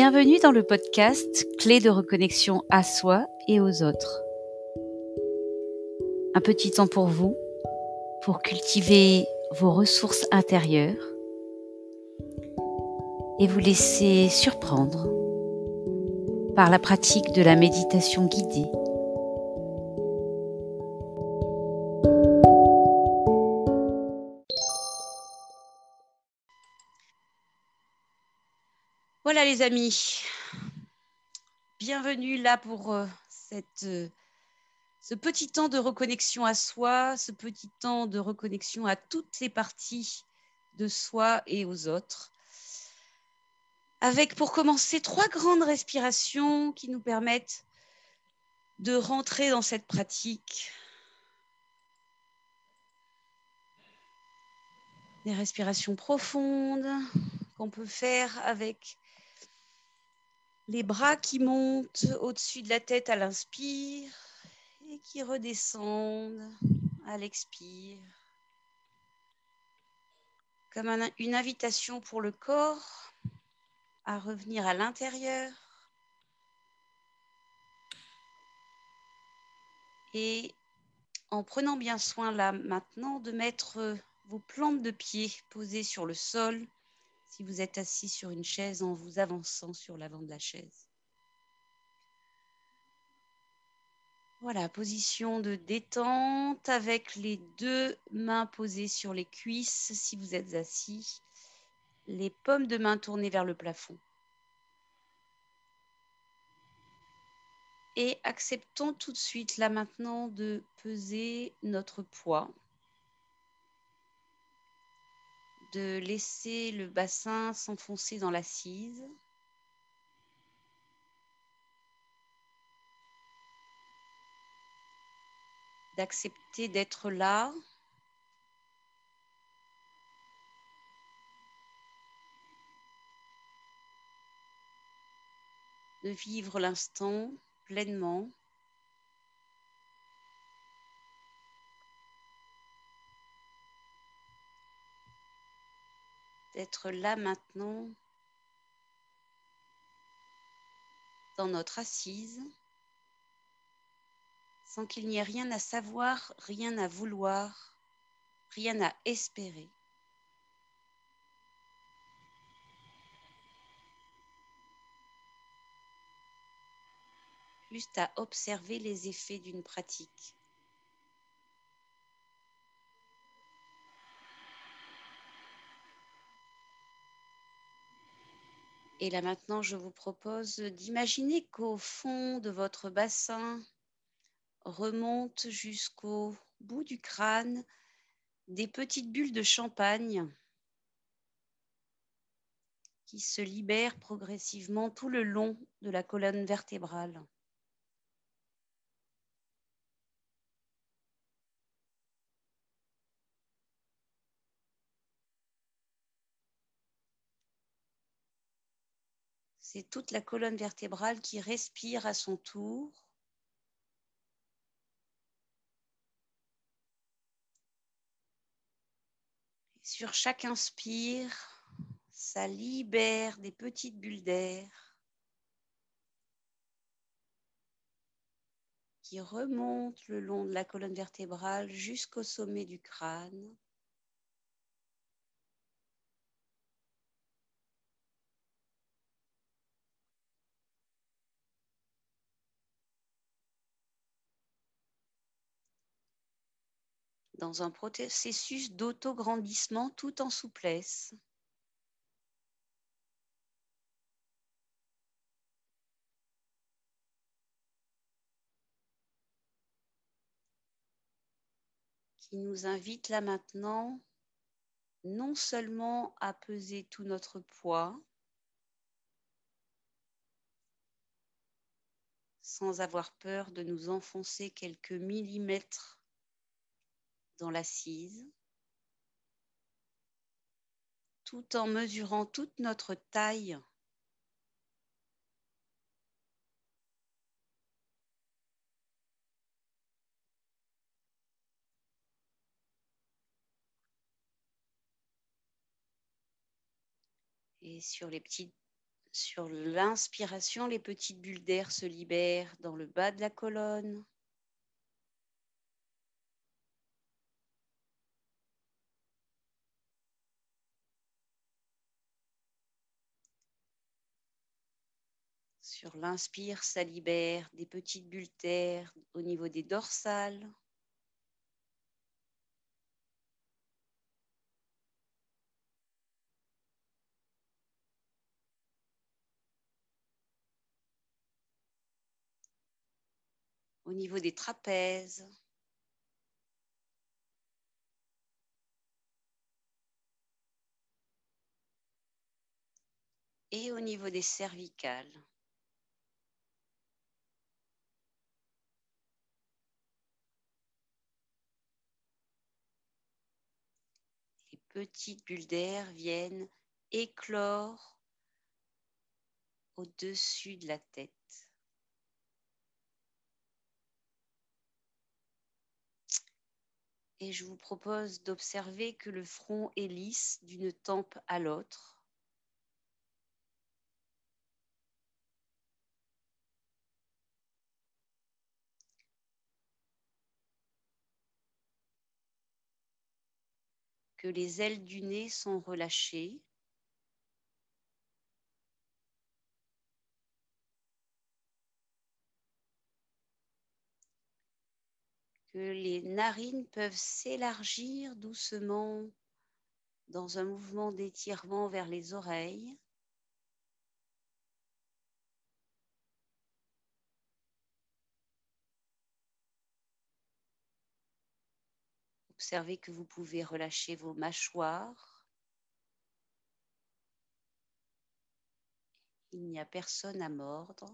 Bienvenue dans le podcast Clé de reconnexion à soi et aux autres. Un petit temps pour vous, pour cultiver vos ressources intérieures et vous laisser surprendre par la pratique de la méditation guidée. Voilà les amis, bienvenue là pour euh, euh, ce petit temps de reconnexion à soi, ce petit temps de reconnexion à toutes les parties de soi et aux autres avec pour commencer trois grandes respirations qui nous permettent de rentrer dans cette pratique. Des respirations profondes qu'on peut faire avec les bras qui montent au-dessus de la tête à l'inspire et qui redescendent à l'expire. Comme une invitation pour le corps à revenir à l'intérieur. Et en prenant bien soin là maintenant de mettre vos plantes de pied posées sur le sol si vous êtes assis sur une chaise en vous avançant sur l'avant de la chaise. Voilà, position de détente avec les deux mains posées sur les cuisses si vous êtes assis les paumes de main tournées vers le plafond. Et acceptons tout de suite là maintenant de peser notre poids, de laisser le bassin s'enfoncer dans l'assise. d'accepter d'être là de vivre l'instant pleinement. D'être là maintenant dans notre assise sans qu'il n'y ait rien à savoir, rien à vouloir, rien à espérer. juste à observer les effets d'une pratique. Et là maintenant, je vous propose d'imaginer qu'au fond de votre bassin remontent jusqu'au bout du crâne des petites bulles de champagne qui se libèrent progressivement tout le long de la colonne vertébrale. C'est toute la colonne vertébrale qui respire à son tour. sur chaque inspire, ça libère des petites bulles d'air qui remontent le long de la colonne vertébrale jusqu'au sommet du crâne. Dans un processus d'autograndissement tout en souplesse. qui nous invite là maintenant non seulement à peser tout notre poids, sans avoir peur de nous enfoncer quelques millimètres dans l'assise, tout en mesurant toute notre taille. Et sur les petites Sur l'inspiration, les petites bulles d'air se libèrent dans le bas de la colonne. Sur l'inspire, ça libère des petites bulles au niveau des dorsales. Au niveau des trapèzes. Et au niveau des cervicales. Petites bulles d'air viennent éclore au-dessus de la tête. Et je vous propose d'observer que le front est lisse d'une tempe à l'autre. Que les ailes du nez sont relâchées. Que les narines peuvent s'élargir doucement dans un mouvement d'étirement vers les oreilles. Observez que vous pouvez relâcher vos mâchoires. Il n'y a personne à mordre.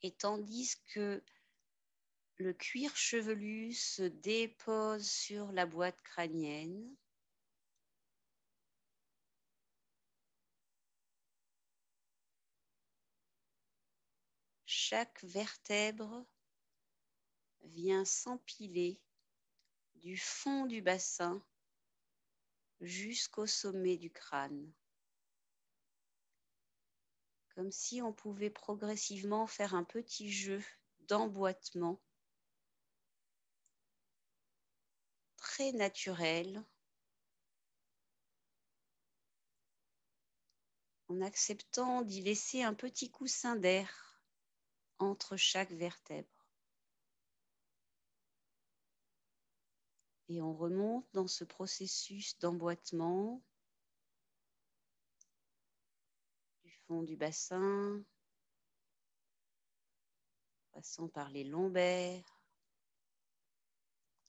Et tandis que le cuir chevelu se dépose sur la boîte crânienne, chaque vertèbre vient s'empiler du fond du bassin jusqu'au sommet du crâne. Comme si on pouvait progressivement faire un petit jeu d'emboîtement très naturel en acceptant d'y laisser un petit coussin d'air entre chaque vertèbre. Et on remonte dans ce processus d'emboîtement du fond du bassin, passant par les lombaires,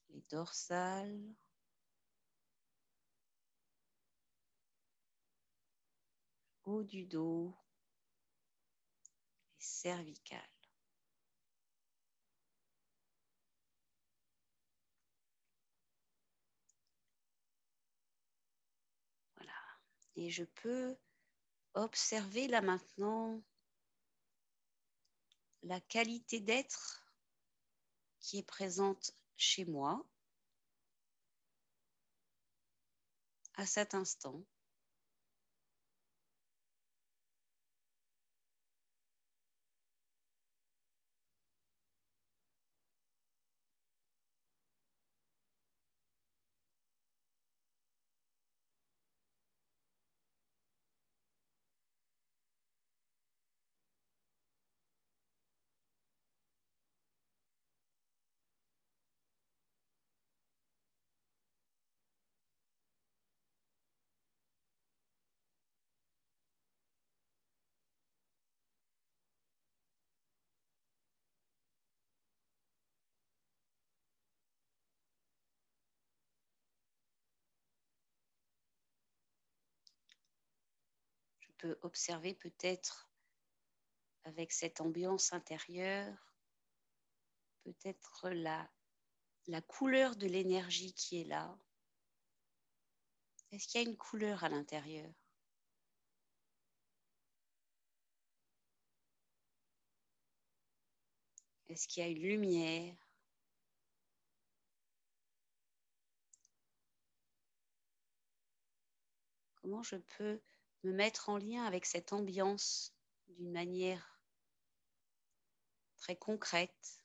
les dorsales, haut du dos, les cervicales. Et je peux observer là maintenant la qualité d'être qui est présente chez moi à cet instant. Peut observer peut-être avec cette ambiance intérieure, peut-être la, la couleur de l'énergie qui est là. Est-ce qu'il y a une couleur à l'intérieur? Est-ce qu'il y a une lumière? Comment je peux me mettre en lien avec cette ambiance d'une manière très concrète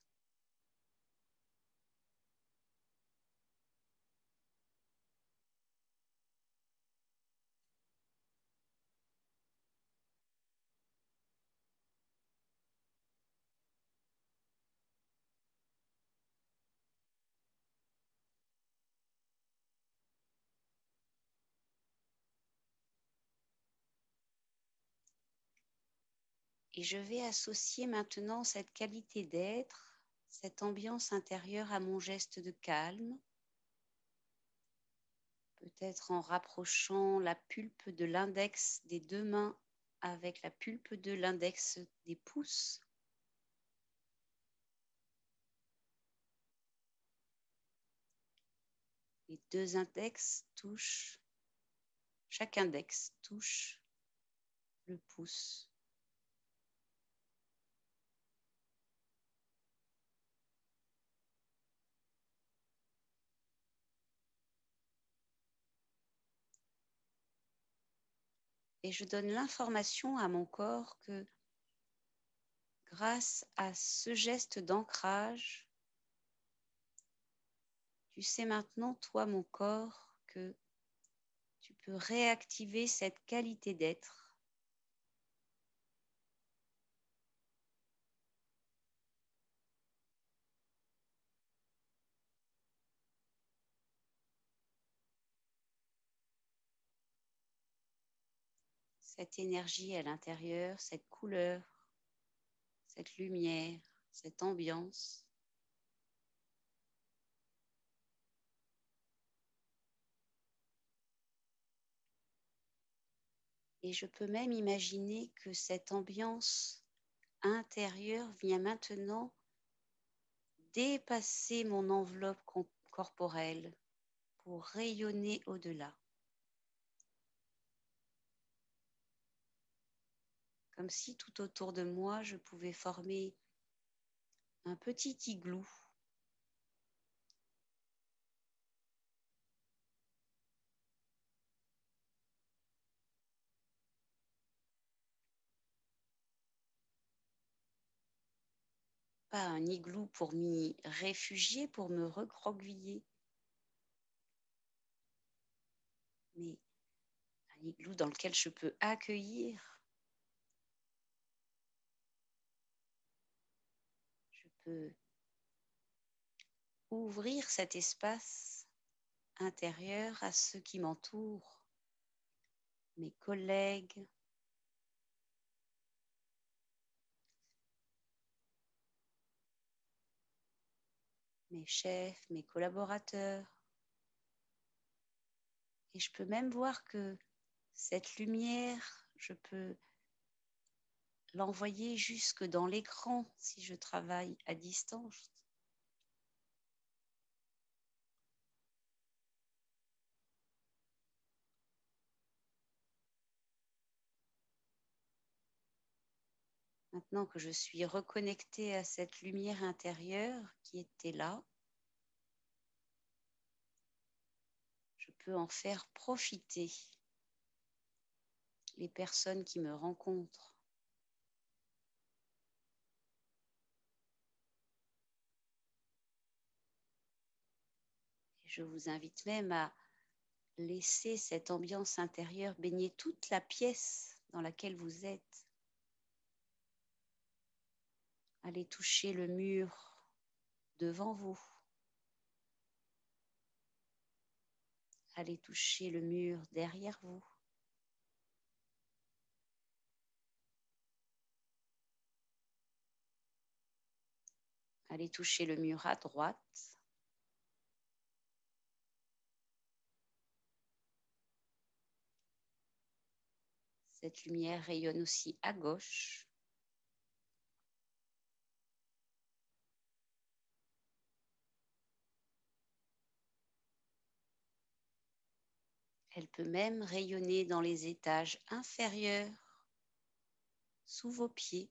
Et je vais associer maintenant cette qualité d'être, cette ambiance intérieure à mon geste de calme, peut-être en rapprochant la pulpe de l'index des deux mains avec la pulpe de l'index des pouces. Les deux index touchent, chaque index touche le pouce. Et je donne l'information à mon corps que grâce à ce geste d'ancrage, tu sais maintenant, toi, mon corps, que tu peux réactiver cette qualité d'être. Cette énergie à l'intérieur, cette couleur, cette lumière, cette ambiance. Et je peux même imaginer que cette ambiance intérieure vient maintenant dépasser mon enveloppe corporelle pour rayonner au-delà. Comme si tout autour de moi, je pouvais former un petit igloo. Pas un igloo pour m'y réfugier, pour me recroqueviller, mais un igloo dans lequel je peux accueillir ouvrir cet espace intérieur à ceux qui m'entourent, mes collègues, mes chefs, mes collaborateurs. Et je peux même voir que cette lumière, je peux l'envoyer jusque dans l'écran si je travaille à distance. Maintenant que je suis reconnectée à cette lumière intérieure qui était là, je peux en faire profiter les personnes qui me rencontrent. Je vous invite même à laisser cette ambiance intérieure baigner toute la pièce dans laquelle vous êtes. Allez toucher le mur devant vous. Allez toucher le mur derrière vous. Allez toucher le mur à droite. Cette lumière rayonne aussi à gauche. Elle peut même rayonner dans les étages inférieurs, sous vos pieds.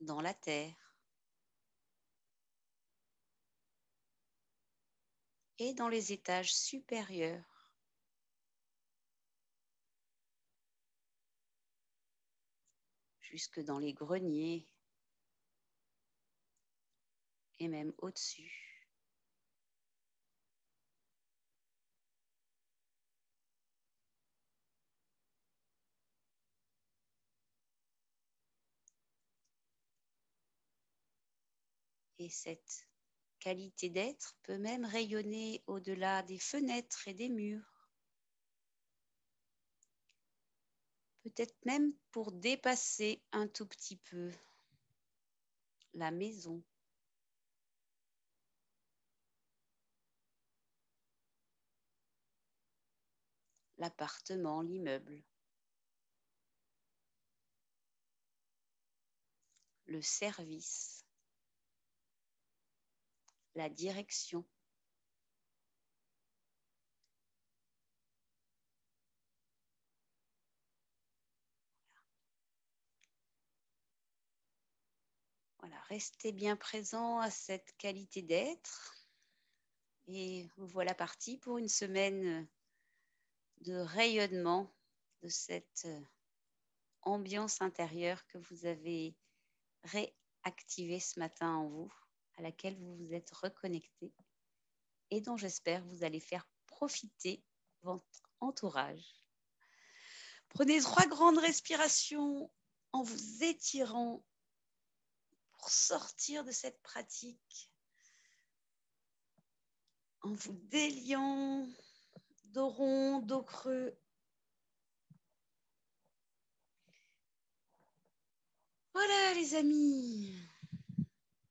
dans la terre et dans les étages supérieurs. jusque dans les greniers et même au-dessus. Et cette qualité d'être peut même rayonner au-delà des fenêtres et des murs. Peut-être même pour dépasser un tout petit peu la maison. l'appartement, l'immeuble, le service, la direction. Voilà, restez bien présent à cette qualité d'être. Et voilà parti pour une semaine de rayonnement de cette ambiance intérieure que vous avez réactivée ce matin en vous à laquelle vous vous êtes reconnecté et dont j'espère vous allez faire profiter votre entourage. Prenez trois grandes respirations en vous étirant pour sortir de cette pratique, en vous déliant dos rond, dos creux. Voilà les amis,